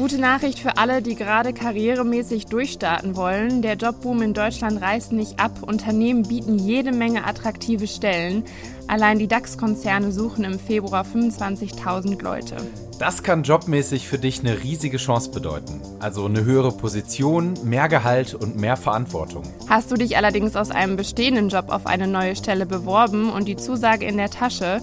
Gute Nachricht für alle, die gerade karrieremäßig durchstarten wollen. Der Jobboom in Deutschland reißt nicht ab. Unternehmen bieten jede Menge attraktive Stellen. Allein die DAX-Konzerne suchen im Februar 25.000 Leute. Das kann jobmäßig für dich eine riesige Chance bedeuten. Also eine höhere Position, mehr Gehalt und mehr Verantwortung. Hast du dich allerdings aus einem bestehenden Job auf eine neue Stelle beworben und die Zusage in der Tasche,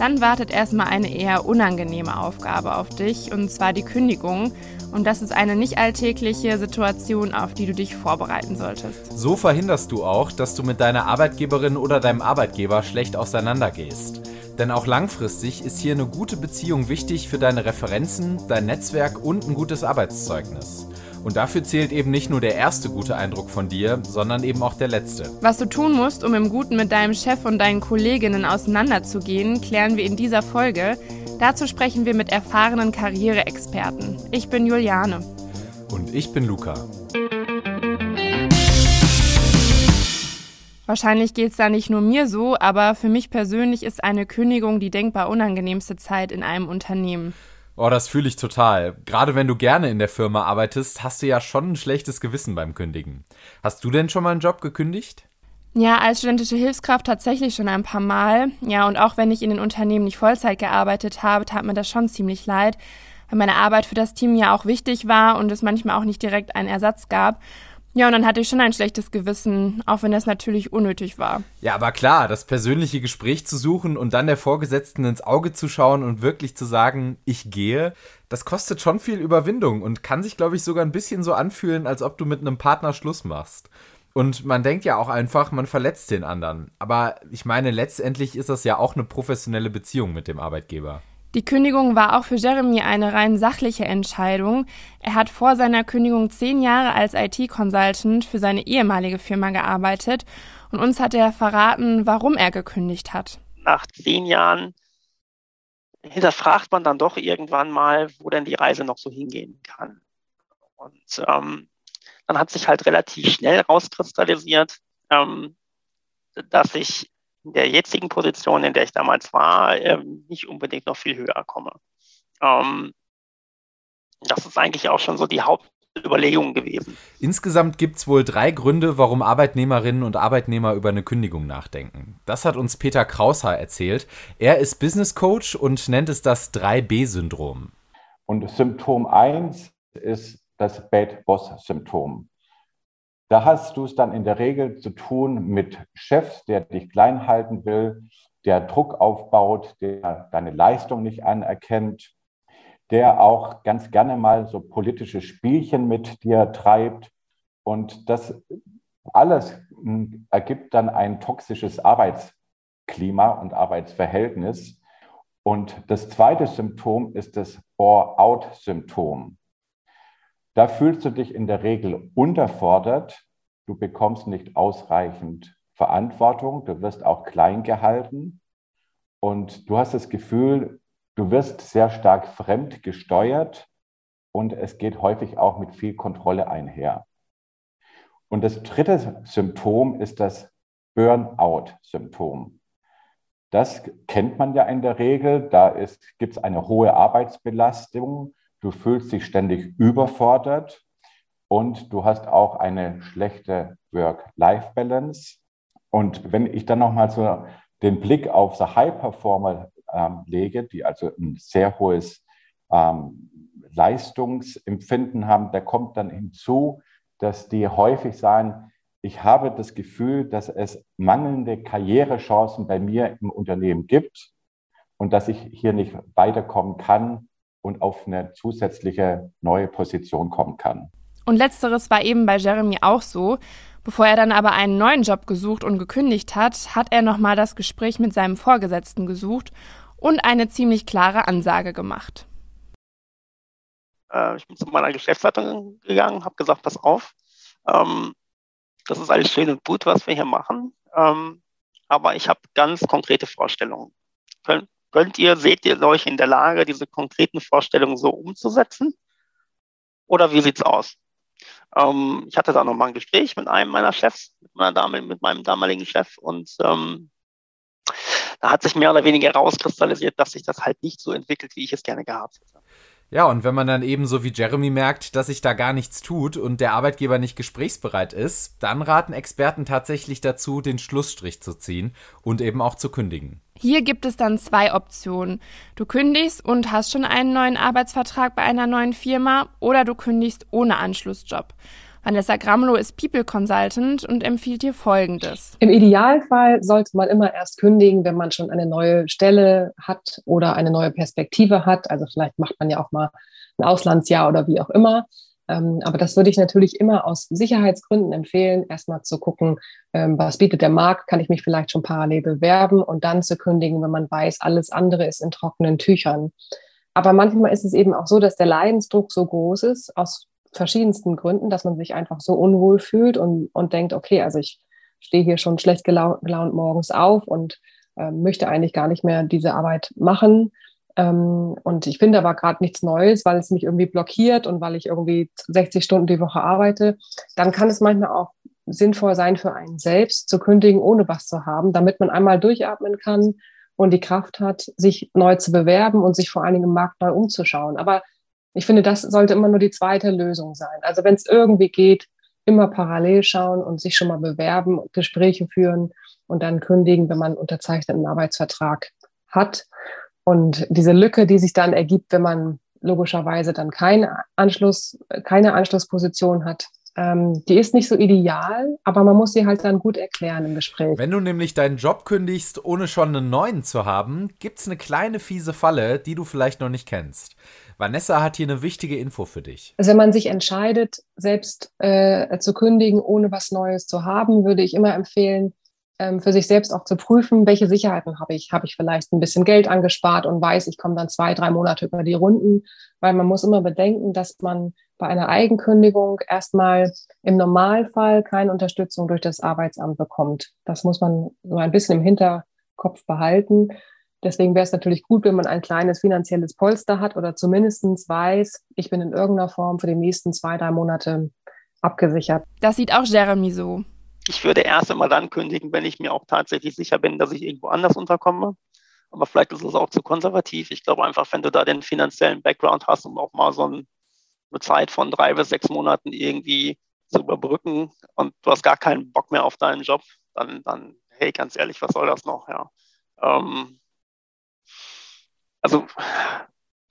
dann wartet erstmal eine eher unangenehme Aufgabe auf dich, und zwar die Kündigung. Und das ist eine nicht alltägliche Situation, auf die du dich vorbereiten solltest. So verhinderst du auch, dass du mit deiner Arbeitgeberin oder deinem Arbeitgeber schlecht auseinandergehst. Denn auch langfristig ist hier eine gute Beziehung wichtig für deine Referenzen, dein Netzwerk und ein gutes Arbeitszeugnis. Und dafür zählt eben nicht nur der erste gute Eindruck von dir, sondern eben auch der letzte. Was du tun musst, um im Guten mit deinem Chef und deinen Kolleginnen auseinanderzugehen, klären wir in dieser Folge. Dazu sprechen wir mit erfahrenen Karriereexperten. Ich bin Juliane. Und ich bin Luca. Wahrscheinlich geht es da nicht nur mir so, aber für mich persönlich ist eine Kündigung die denkbar unangenehmste Zeit in einem Unternehmen. Oh, das fühle ich total. Gerade wenn du gerne in der Firma arbeitest, hast du ja schon ein schlechtes Gewissen beim Kündigen. Hast du denn schon mal einen Job gekündigt? Ja, als studentische Hilfskraft tatsächlich schon ein paar Mal. Ja, und auch wenn ich in den Unternehmen nicht Vollzeit gearbeitet habe, tat mir das schon ziemlich leid, weil meine Arbeit für das Team ja auch wichtig war und es manchmal auch nicht direkt einen Ersatz gab. Ja, und dann hatte ich schon ein schlechtes Gewissen, auch wenn das natürlich unnötig war. Ja, aber klar, das persönliche Gespräch zu suchen und dann der Vorgesetzten ins Auge zu schauen und wirklich zu sagen, ich gehe, das kostet schon viel Überwindung und kann sich, glaube ich, sogar ein bisschen so anfühlen, als ob du mit einem Partner Schluss machst. Und man denkt ja auch einfach, man verletzt den anderen. Aber ich meine, letztendlich ist das ja auch eine professionelle Beziehung mit dem Arbeitgeber. Die Kündigung war auch für Jeremy eine rein sachliche Entscheidung. Er hat vor seiner Kündigung zehn Jahre als IT-Consultant für seine ehemalige Firma gearbeitet und uns hat er verraten, warum er gekündigt hat. Nach zehn Jahren hinterfragt man dann doch irgendwann mal, wo denn die Reise noch so hingehen kann. Und ähm, dann hat sich halt relativ schnell rauskristallisiert, ähm, dass ich in der jetzigen Position, in der ich damals war, ähm, nicht unbedingt noch viel höher komme. Ähm, das ist eigentlich auch schon so die Hauptüberlegung gewesen. Insgesamt gibt es wohl drei Gründe, warum Arbeitnehmerinnen und Arbeitnehmer über eine Kündigung nachdenken. Das hat uns Peter Kraushaar erzählt. Er ist Business Coach und nennt es das 3B-Syndrom. Und Symptom 1 ist das Bad Boss-Symptom. Da hast du es dann in der Regel zu tun mit Chefs, der dich klein halten will, der Druck aufbaut, der deine Leistung nicht anerkennt, der auch ganz gerne mal so politische Spielchen mit dir treibt. Und das alles hm, ergibt dann ein toxisches Arbeitsklima und Arbeitsverhältnis. Und das zweite Symptom ist das Bore-out-Symptom. Da fühlst du dich in der Regel unterfordert. Du bekommst nicht ausreichend Verantwortung. Du wirst auch klein gehalten. Und du hast das Gefühl, du wirst sehr stark fremd gesteuert. Und es geht häufig auch mit viel Kontrolle einher. Und das dritte Symptom ist das Burnout-Symptom. Das kennt man ja in der Regel. Da gibt es eine hohe Arbeitsbelastung du fühlst dich ständig überfordert und du hast auch eine schlechte Work-Life-Balance. Und wenn ich dann nochmal so den Blick auf die High-Performer ähm, lege, die also ein sehr hohes ähm, Leistungsempfinden haben, da kommt dann hinzu, dass die häufig sagen, ich habe das Gefühl, dass es mangelnde Karrierechancen bei mir im Unternehmen gibt und dass ich hier nicht weiterkommen kann und auf eine zusätzliche neue Position kommen kann. Und letzteres war eben bei Jeremy auch so. Bevor er dann aber einen neuen Job gesucht und gekündigt hat, hat er nochmal das Gespräch mit seinem Vorgesetzten gesucht und eine ziemlich klare Ansage gemacht. Äh, ich bin zu meiner Geschäftsleitung gegangen, habe gesagt, pass auf, ähm, das ist alles schön und gut, was wir hier machen, ähm, aber ich habe ganz konkrete Vorstellungen. Können, Könnt ihr, seht ihr euch in der Lage, diese konkreten Vorstellungen so umzusetzen? Oder wie sieht's aus? Ähm, ich hatte da nochmal ein Gespräch mit einem meiner Chefs, mit, meiner Dame, mit meinem damaligen Chef und ähm, da hat sich mehr oder weniger herauskristallisiert, dass sich das halt nicht so entwickelt, wie ich es gerne gehabt hätte. Ja, und wenn man dann eben so wie Jeremy merkt, dass sich da gar nichts tut und der Arbeitgeber nicht gesprächsbereit ist, dann raten Experten tatsächlich dazu, den Schlussstrich zu ziehen und eben auch zu kündigen. Hier gibt es dann zwei Optionen. Du kündigst und hast schon einen neuen Arbeitsvertrag bei einer neuen Firma oder du kündigst ohne Anschlussjob. Vanessa Gramlow ist People Consultant und empfiehlt dir Folgendes. Im Idealfall sollte man immer erst kündigen, wenn man schon eine neue Stelle hat oder eine neue Perspektive hat. Also vielleicht macht man ja auch mal ein Auslandsjahr oder wie auch immer. Ähm, aber das würde ich natürlich immer aus Sicherheitsgründen empfehlen, erstmal zu gucken, ähm, was bietet der Markt, kann ich mich vielleicht schon parallel bewerben und dann zu kündigen, wenn man weiß, alles andere ist in trockenen Tüchern. Aber manchmal ist es eben auch so, dass der Leidensdruck so groß ist, aus verschiedensten Gründen, dass man sich einfach so unwohl fühlt und, und denkt, okay, also ich stehe hier schon schlecht gelaunt, gelaunt morgens auf und äh, möchte eigentlich gar nicht mehr diese Arbeit machen. Ähm, und ich finde aber gerade nichts Neues, weil es mich irgendwie blockiert und weil ich irgendwie 60 Stunden die Woche arbeite. Dann kann es manchmal auch sinnvoll sein für einen selbst zu kündigen, ohne was zu haben, damit man einmal durchatmen kann und die Kraft hat, sich neu zu bewerben und sich vor allen Dingen im Markt neu umzuschauen. Aber ich finde, das sollte immer nur die zweite Lösung sein. Also wenn es irgendwie geht, immer parallel schauen und sich schon mal bewerben, Gespräche führen und dann kündigen, wenn man unterzeichneten Arbeitsvertrag hat. Und diese Lücke, die sich dann ergibt, wenn man logischerweise dann keinen Anschluss, keine Anschlussposition hat, ähm, die ist nicht so ideal, aber man muss sie halt dann gut erklären im Gespräch. Wenn du nämlich deinen Job kündigst, ohne schon einen neuen zu haben, gibt es eine kleine fiese Falle, die du vielleicht noch nicht kennst. Vanessa hat hier eine wichtige Info für dich. Also wenn man sich entscheidet, selbst äh, zu kündigen, ohne was Neues zu haben, würde ich immer empfehlen, für sich selbst auch zu prüfen, welche Sicherheiten habe ich. Habe ich vielleicht ein bisschen Geld angespart und weiß, ich komme dann zwei, drei Monate über die Runden, weil man muss immer bedenken, dass man bei einer Eigenkündigung erstmal im Normalfall keine Unterstützung durch das Arbeitsamt bekommt. Das muss man so ein bisschen im Hinterkopf behalten. Deswegen wäre es natürlich gut, wenn man ein kleines finanzielles Polster hat oder zumindest weiß, ich bin in irgendeiner Form für die nächsten zwei, drei Monate abgesichert. Das sieht auch Jeremy so. Ich würde erst einmal dann kündigen, wenn ich mir auch tatsächlich sicher bin, dass ich irgendwo anders unterkomme. Aber vielleicht ist es auch zu konservativ. Ich glaube einfach, wenn du da den finanziellen Background hast, um auch mal so eine Zeit von drei bis sechs Monaten irgendwie zu überbrücken und du hast gar keinen Bock mehr auf deinen Job, dann, dann hey, ganz ehrlich, was soll das noch? Ja. Ähm, also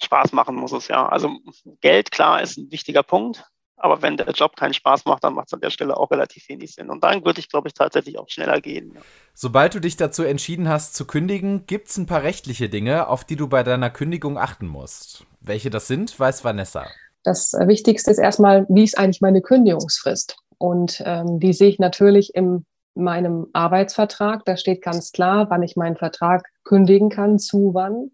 Spaß machen muss es ja. Also Geld, klar, ist ein wichtiger Punkt. Aber wenn der Job keinen Spaß macht, dann macht es an der Stelle auch relativ wenig Sinn. Und dann würde ich, glaube ich, tatsächlich auch schneller gehen. Ja. Sobald du dich dazu entschieden hast zu kündigen, gibt es ein paar rechtliche Dinge, auf die du bei deiner Kündigung achten musst. Welche das sind, weiß Vanessa. Das Wichtigste ist erstmal, wie ist eigentlich meine Kündigungsfrist? Und ähm, die sehe ich natürlich in meinem Arbeitsvertrag. Da steht ganz klar, wann ich meinen Vertrag kündigen kann, zu wann.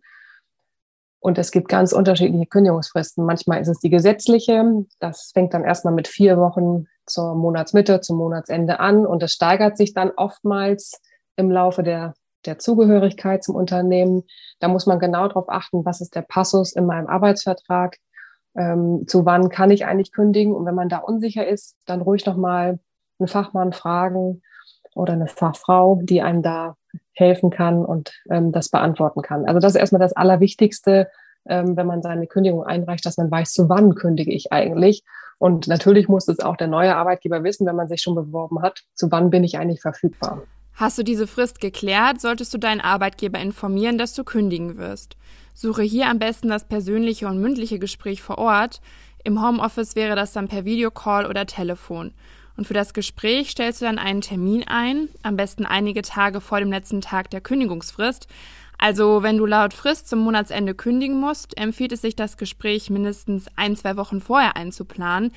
Und es gibt ganz unterschiedliche Kündigungsfristen. Manchmal ist es die gesetzliche. Das fängt dann erstmal mit vier Wochen zur Monatsmitte, zum Monatsende an. Und es steigert sich dann oftmals im Laufe der, der Zugehörigkeit zum Unternehmen. Da muss man genau darauf achten, was ist der Passus in meinem Arbeitsvertrag. Ähm, zu wann kann ich eigentlich kündigen? Und wenn man da unsicher ist, dann ruhig nochmal einen Fachmann fragen oder eine Fachfrau, die einem da helfen kann und ähm, das beantworten kann. Also das ist erstmal das Allerwichtigste, ähm, wenn man seine Kündigung einreicht, dass man weiß, zu wann kündige ich eigentlich. Und natürlich muss es auch der neue Arbeitgeber wissen, wenn man sich schon beworben hat, zu wann bin ich eigentlich verfügbar. Hast du diese Frist geklärt, solltest du deinen Arbeitgeber informieren, dass du kündigen wirst. Suche hier am besten das persönliche und mündliche Gespräch vor Ort. Im Homeoffice wäre das dann per Videocall oder Telefon. Und für das Gespräch stellst du dann einen Termin ein, am besten einige Tage vor dem letzten Tag der Kündigungsfrist. Also wenn du laut Frist zum Monatsende kündigen musst, empfiehlt es sich, das Gespräch mindestens ein, zwei Wochen vorher einzuplanen.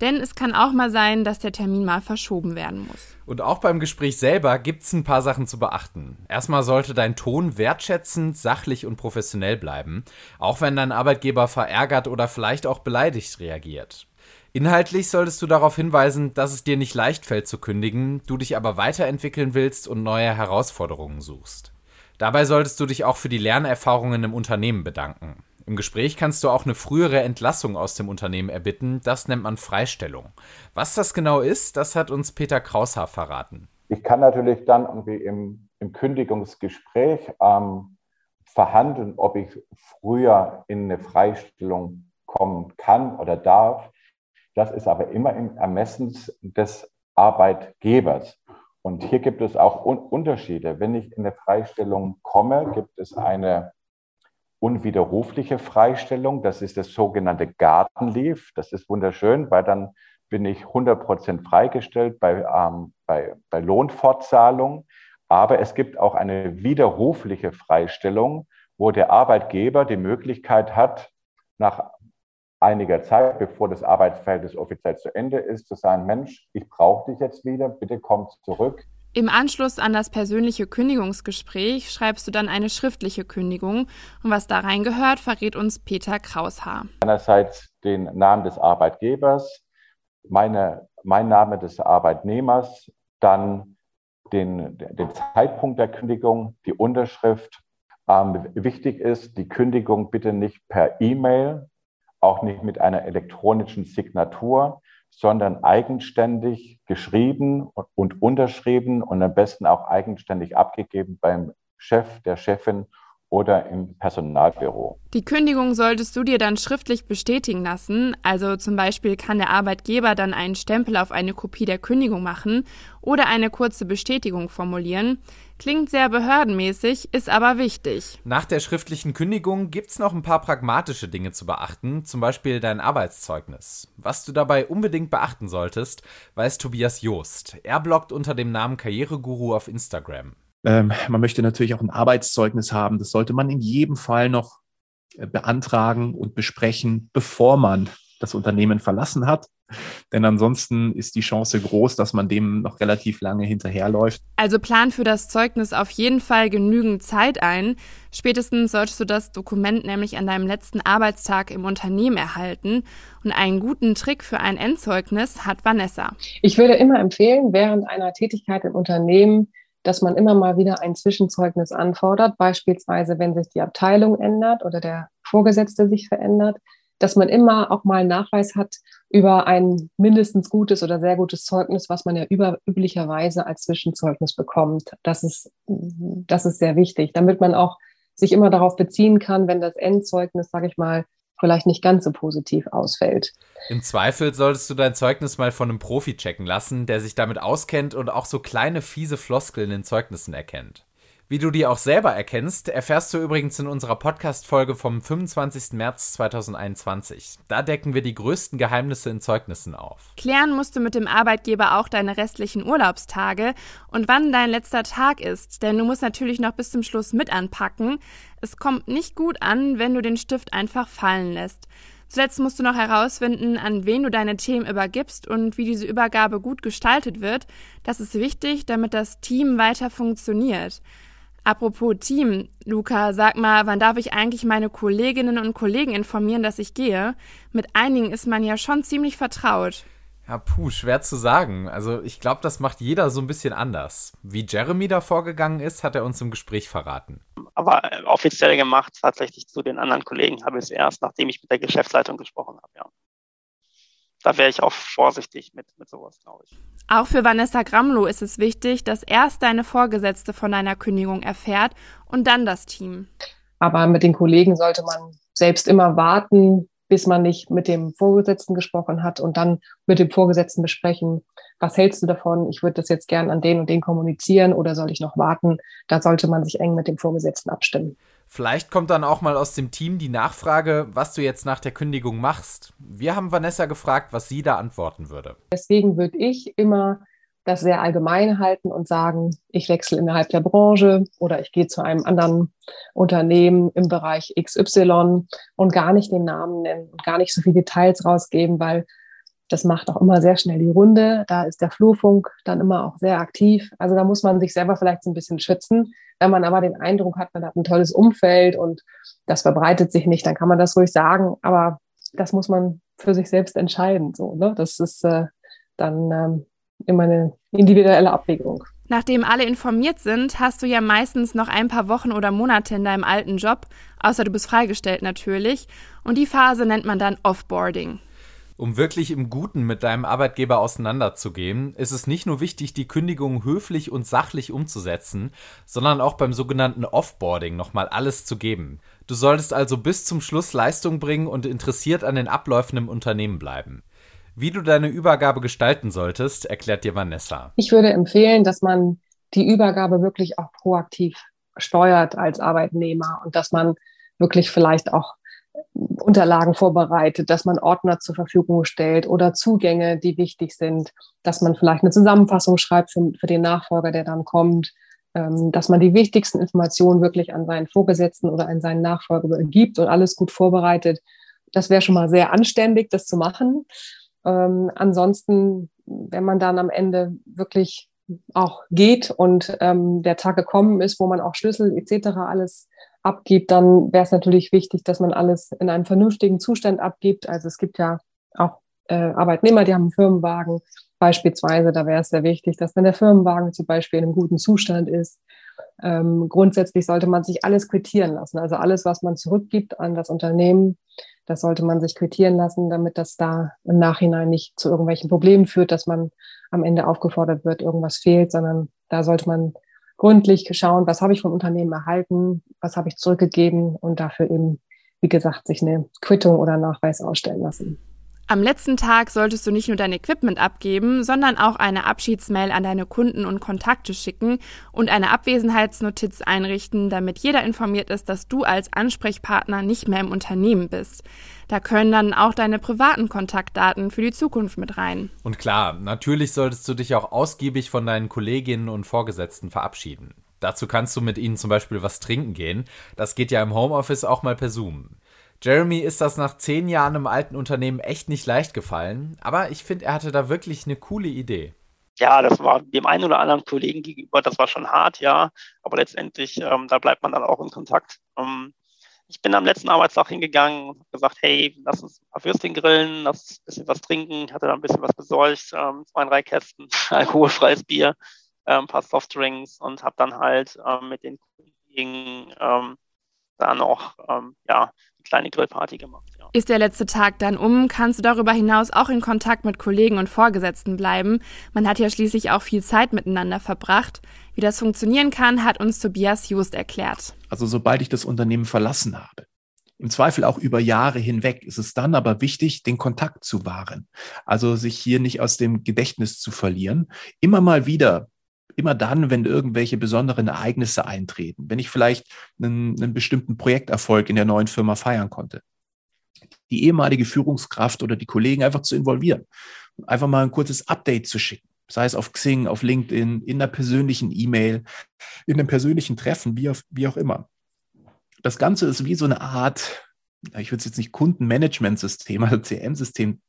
Denn es kann auch mal sein, dass der Termin mal verschoben werden muss. Und auch beim Gespräch selber gibt es ein paar Sachen zu beachten. Erstmal sollte dein Ton wertschätzend, sachlich und professionell bleiben, auch wenn dein Arbeitgeber verärgert oder vielleicht auch beleidigt reagiert. Inhaltlich solltest du darauf hinweisen, dass es dir nicht leicht fällt zu kündigen, du dich aber weiterentwickeln willst und neue Herausforderungen suchst. Dabei solltest du dich auch für die Lernerfahrungen im Unternehmen bedanken. Im Gespräch kannst du auch eine frühere Entlassung aus dem Unternehmen erbitten. Das nennt man Freistellung. Was das genau ist, das hat uns Peter Kraushaar verraten. Ich kann natürlich dann irgendwie im, im Kündigungsgespräch ähm, verhandeln, ob ich früher in eine Freistellung kommen kann oder darf. Das ist aber immer im Ermessen des Arbeitgebers. Und hier gibt es auch Unterschiede. Wenn ich in eine Freistellung komme, gibt es eine unwiderrufliche Freistellung. Das ist das sogenannte Garden Leave. Das ist wunderschön, weil dann bin ich 100 Prozent freigestellt bei, ähm, bei, bei Lohnfortzahlung. Aber es gibt auch eine widerrufliche Freistellung, wo der Arbeitgeber die Möglichkeit hat, nach einiger Zeit, bevor das Arbeitsverhältnis offiziell zu Ende ist, zu sagen, Mensch, ich brauche dich jetzt wieder, bitte komm zurück. Im Anschluss an das persönliche Kündigungsgespräch schreibst du dann eine schriftliche Kündigung. Und was da reingehört, verrät uns Peter Kraushaar. Einerseits den Namen des Arbeitgebers, meine, mein Name des Arbeitnehmers, dann den, den Zeitpunkt der Kündigung, die Unterschrift. Ähm, wichtig ist, die Kündigung bitte nicht per E-Mail, auch nicht mit einer elektronischen Signatur, sondern eigenständig geschrieben und unterschrieben und am besten auch eigenständig abgegeben beim Chef, der Chefin oder im Personalbüro. Die Kündigung solltest du dir dann schriftlich bestätigen lassen. Also zum Beispiel kann der Arbeitgeber dann einen Stempel auf eine Kopie der Kündigung machen oder eine kurze Bestätigung formulieren. Klingt sehr behördenmäßig, ist aber wichtig. Nach der schriftlichen Kündigung gibt es noch ein paar pragmatische Dinge zu beachten, zum Beispiel dein Arbeitszeugnis. Was du dabei unbedingt beachten solltest, weiß Tobias Joost. Er bloggt unter dem Namen Karriereguru auf Instagram. Ähm, man möchte natürlich auch ein Arbeitszeugnis haben. Das sollte man in jedem Fall noch äh, beantragen und besprechen, bevor man das Unternehmen verlassen hat. Denn ansonsten ist die Chance groß, dass man dem noch relativ lange hinterherläuft. Also plan für das Zeugnis auf jeden Fall genügend Zeit ein. Spätestens solltest du das Dokument nämlich an deinem letzten Arbeitstag im Unternehmen erhalten. Und einen guten Trick für ein Endzeugnis hat Vanessa. Ich würde immer empfehlen, während einer Tätigkeit im Unternehmen dass man immer mal wieder ein Zwischenzeugnis anfordert, beispielsweise wenn sich die Abteilung ändert oder der Vorgesetzte sich verändert, dass man immer auch mal Nachweis hat über ein mindestens gutes oder sehr gutes Zeugnis, was man ja über, üblicherweise als Zwischenzeugnis bekommt. Das ist, das ist sehr wichtig, damit man auch sich immer darauf beziehen kann, wenn das Endzeugnis, sage ich mal, vielleicht nicht ganz so positiv ausfällt. Im Zweifel solltest du dein Zeugnis mal von einem Profi checken lassen, der sich damit auskennt und auch so kleine fiese Floskeln in Zeugnissen erkennt. Wie du die auch selber erkennst, erfährst du übrigens in unserer Podcast-Folge vom 25. März 2021. Da decken wir die größten Geheimnisse in Zeugnissen auf. Klären musst du mit dem Arbeitgeber auch deine restlichen Urlaubstage und wann dein letzter Tag ist, denn du musst natürlich noch bis zum Schluss mit anpacken. Es kommt nicht gut an, wenn du den Stift einfach fallen lässt. Zuletzt musst du noch herausfinden, an wen du deine Themen übergibst und wie diese Übergabe gut gestaltet wird. Das ist wichtig, damit das Team weiter funktioniert. Apropos Team, Luca, sag mal, wann darf ich eigentlich meine Kolleginnen und Kollegen informieren, dass ich gehe? Mit einigen ist man ja schon ziemlich vertraut. Ja, puh, schwer zu sagen. Also ich glaube, das macht jeder so ein bisschen anders. Wie Jeremy da vorgegangen ist, hat er uns im Gespräch verraten. Aber äh, offiziell gemacht, tatsächlich zu den anderen Kollegen, habe ich es erst, nachdem ich mit der Geschäftsleitung gesprochen habe, ja. Da wäre ich auch vorsichtig mit, mit sowas, glaube ich. Auch für Vanessa Gramlow ist es wichtig, dass erst deine Vorgesetzte von deiner Kündigung erfährt und dann das Team. Aber mit den Kollegen sollte man selbst immer warten, bis man nicht mit dem Vorgesetzten gesprochen hat und dann mit dem Vorgesetzten besprechen, was hältst du davon? Ich würde das jetzt gern an den und den kommunizieren oder soll ich noch warten? Da sollte man sich eng mit dem Vorgesetzten abstimmen. Vielleicht kommt dann auch mal aus dem Team die Nachfrage, was du jetzt nach der Kündigung machst. Wir haben Vanessa gefragt, was sie da antworten würde. Deswegen würde ich immer das sehr allgemein halten und sagen, ich wechsle innerhalb der Branche oder ich gehe zu einem anderen Unternehmen im Bereich XY und gar nicht den Namen nennen und gar nicht so viele Details rausgeben, weil das macht auch immer sehr schnell die Runde. Da ist der Flurfunk dann immer auch sehr aktiv. Also da muss man sich selber vielleicht so ein bisschen schützen. Wenn man aber den Eindruck hat, man hat ein tolles Umfeld und das verbreitet sich nicht, dann kann man das ruhig sagen. Aber das muss man für sich selbst entscheiden. So, ne? Das ist äh, dann ähm, immer eine individuelle Abwägung. Nachdem alle informiert sind, hast du ja meistens noch ein paar Wochen oder Monate in deinem alten Job, außer du bist freigestellt natürlich, und die Phase nennt man dann Offboarding. Um wirklich im Guten mit deinem Arbeitgeber auseinanderzugehen, ist es nicht nur wichtig, die Kündigung höflich und sachlich umzusetzen, sondern auch beim sogenannten Offboarding nochmal alles zu geben. Du solltest also bis zum Schluss Leistung bringen und interessiert an den Abläufen im Unternehmen bleiben. Wie du deine Übergabe gestalten solltest, erklärt dir Vanessa. Ich würde empfehlen, dass man die Übergabe wirklich auch proaktiv steuert als Arbeitnehmer und dass man wirklich vielleicht auch Unterlagen vorbereitet, dass man Ordner zur Verfügung stellt oder Zugänge, die wichtig sind, dass man vielleicht eine Zusammenfassung schreibt für, für den Nachfolger, der dann kommt, ähm, dass man die wichtigsten Informationen wirklich an seinen Vorgesetzten oder an seinen Nachfolger gibt und alles gut vorbereitet. Das wäre schon mal sehr anständig, das zu machen. Ähm, ansonsten, wenn man dann am Ende wirklich auch geht und ähm, der Tag gekommen ist, wo man auch Schlüssel etc. alles abgibt, dann wäre es natürlich wichtig, dass man alles in einem vernünftigen Zustand abgibt. Also es gibt ja auch äh, Arbeitnehmer, die haben einen Firmenwagen beispielsweise. Da wäre es sehr wichtig, dass wenn der Firmenwagen zum Beispiel in einem guten Zustand ist, ähm, grundsätzlich sollte man sich alles quittieren lassen. Also alles, was man zurückgibt an das Unternehmen, das sollte man sich quittieren lassen, damit das da im Nachhinein nicht zu irgendwelchen Problemen führt, dass man am Ende aufgefordert wird, irgendwas fehlt, sondern da sollte man gründlich schauen, was habe ich vom Unternehmen erhalten, was habe ich zurückgegeben und dafür eben, wie gesagt, sich eine Quittung oder Nachweis ausstellen lassen. Am letzten Tag solltest du nicht nur dein Equipment abgeben, sondern auch eine Abschiedsmail an deine Kunden und Kontakte schicken und eine Abwesenheitsnotiz einrichten, damit jeder informiert ist, dass du als Ansprechpartner nicht mehr im Unternehmen bist. Da können dann auch deine privaten Kontaktdaten für die Zukunft mit rein. Und klar, natürlich solltest du dich auch ausgiebig von deinen Kolleginnen und Vorgesetzten verabschieden. Dazu kannst du mit ihnen zum Beispiel was trinken gehen. Das geht ja im Homeoffice auch mal per Zoom. Jeremy ist das nach zehn Jahren im alten Unternehmen echt nicht leicht gefallen, aber ich finde, er hatte da wirklich eine coole Idee. Ja, das war dem einen oder anderen Kollegen gegenüber, das war schon hart, ja, aber letztendlich, ähm, da bleibt man dann auch in Kontakt. Ähm, ich bin am letzten Arbeitstag hingegangen und habe gesagt, hey, lass uns ein paar Würstchen grillen, lass ein bisschen was trinken. Ich hatte da ein bisschen was besorgt, ähm, zwei, drei Kästen alkoholfreies Bier, ein paar Softdrinks und habe dann halt ähm, mit den Kollegen ähm, da noch ähm, ja, kleine Grillparty gemacht. Ja. Ist der letzte Tag dann um, kannst du darüber hinaus auch in Kontakt mit Kollegen und Vorgesetzten bleiben. Man hat ja schließlich auch viel Zeit miteinander verbracht. Wie das funktionieren kann, hat uns Tobias Just erklärt. Also sobald ich das Unternehmen verlassen habe, im Zweifel auch über Jahre hinweg, ist es dann aber wichtig, den Kontakt zu wahren. Also sich hier nicht aus dem Gedächtnis zu verlieren. Immer mal wieder immer dann, wenn irgendwelche besonderen Ereignisse eintreten, wenn ich vielleicht einen, einen bestimmten Projekterfolg in der neuen Firma feiern konnte, die ehemalige Führungskraft oder die Kollegen einfach zu involvieren, einfach mal ein kurzes Update zu schicken, sei es auf Xing, auf LinkedIn, in einer persönlichen E-Mail, in einem persönlichen Treffen, wie, auf, wie auch immer. Das Ganze ist wie so eine Art, ich würde es jetzt nicht Kundenmanagementsystem, also CM-System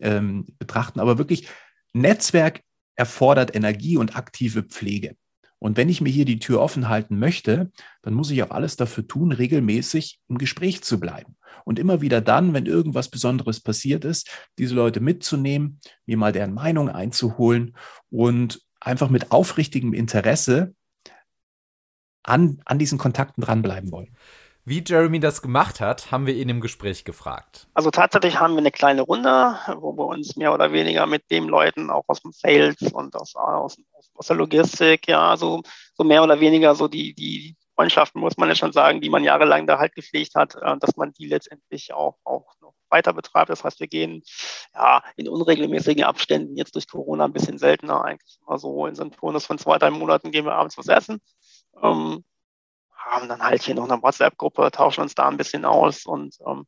ähm, betrachten, aber wirklich Netzwerk erfordert Energie und aktive Pflege. Und wenn ich mir hier die Tür offen halten möchte, dann muss ich auch alles dafür tun, regelmäßig im Gespräch zu bleiben. Und immer wieder dann, wenn irgendwas Besonderes passiert ist, diese Leute mitzunehmen, mir mal deren Meinung einzuholen und einfach mit aufrichtigem Interesse an, an diesen Kontakten dranbleiben wollen. Wie Jeremy das gemacht hat, haben wir ihn im Gespräch gefragt. Also tatsächlich haben wir eine kleine Runde, wo wir uns mehr oder weniger mit den Leuten auch aus dem Sales und aus, aus, aus der Logistik, ja, so, so mehr oder weniger so die, die Freundschaften, muss man ja schon sagen, die man jahrelang da halt gepflegt hat, äh, dass man die letztendlich auch, auch noch weiter betreibt. Das heißt, wir gehen ja in unregelmäßigen Abständen, jetzt durch Corona ein bisschen seltener, eigentlich immer so in so einem Turnus von zwei, drei Monaten gehen wir abends was essen. Ähm, haben dann halt hier noch eine WhatsApp-Gruppe, tauschen uns da ein bisschen aus und ähm,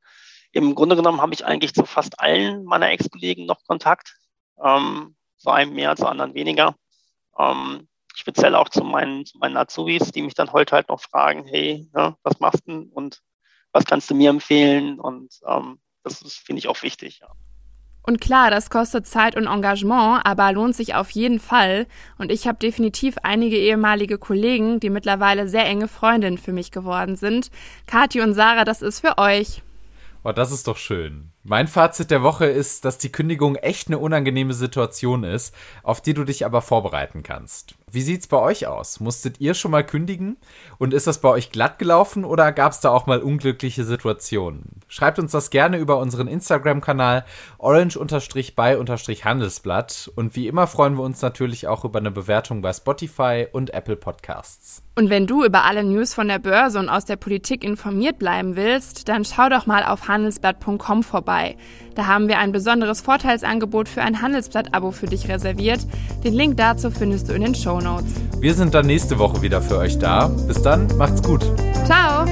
im Grunde genommen habe ich eigentlich zu fast allen meiner Ex-Kollegen noch Kontakt, ähm, zu einem mehr, zu anderen weniger. Ähm, speziell auch zu meinen, zu meinen Azubis, die mich dann heute halt noch fragen, hey, ne, was machst du und was kannst du mir empfehlen? Und ähm, das finde ich auch wichtig. Ja. Und klar, das kostet Zeit und Engagement, aber lohnt sich auf jeden Fall. Und ich habe definitiv einige ehemalige Kollegen, die mittlerweile sehr enge Freundinnen für mich geworden sind. Kathi und Sarah, das ist für euch. Oh, das ist doch schön. Mein Fazit der Woche ist, dass die Kündigung echt eine unangenehme Situation ist, auf die du dich aber vorbereiten kannst. Wie sieht's bei euch aus? Musstet ihr schon mal kündigen? Und ist das bei euch glatt gelaufen oder gab es da auch mal unglückliche Situationen? Schreibt uns das gerne über unseren Instagram-Kanal orange-by-handelsblatt. Und wie immer freuen wir uns natürlich auch über eine Bewertung bei Spotify und Apple Podcasts. Und wenn du über alle News von der Börse und aus der Politik informiert bleiben willst, dann schau doch mal auf handelsblatt.com vorbei. Da haben wir ein besonderes Vorteilsangebot für ein Handelsblatt-Abo für dich reserviert. Den Link dazu findest du in den Show Notes. Wir sind dann nächste Woche wieder für euch da. Bis dann, macht's gut. Ciao!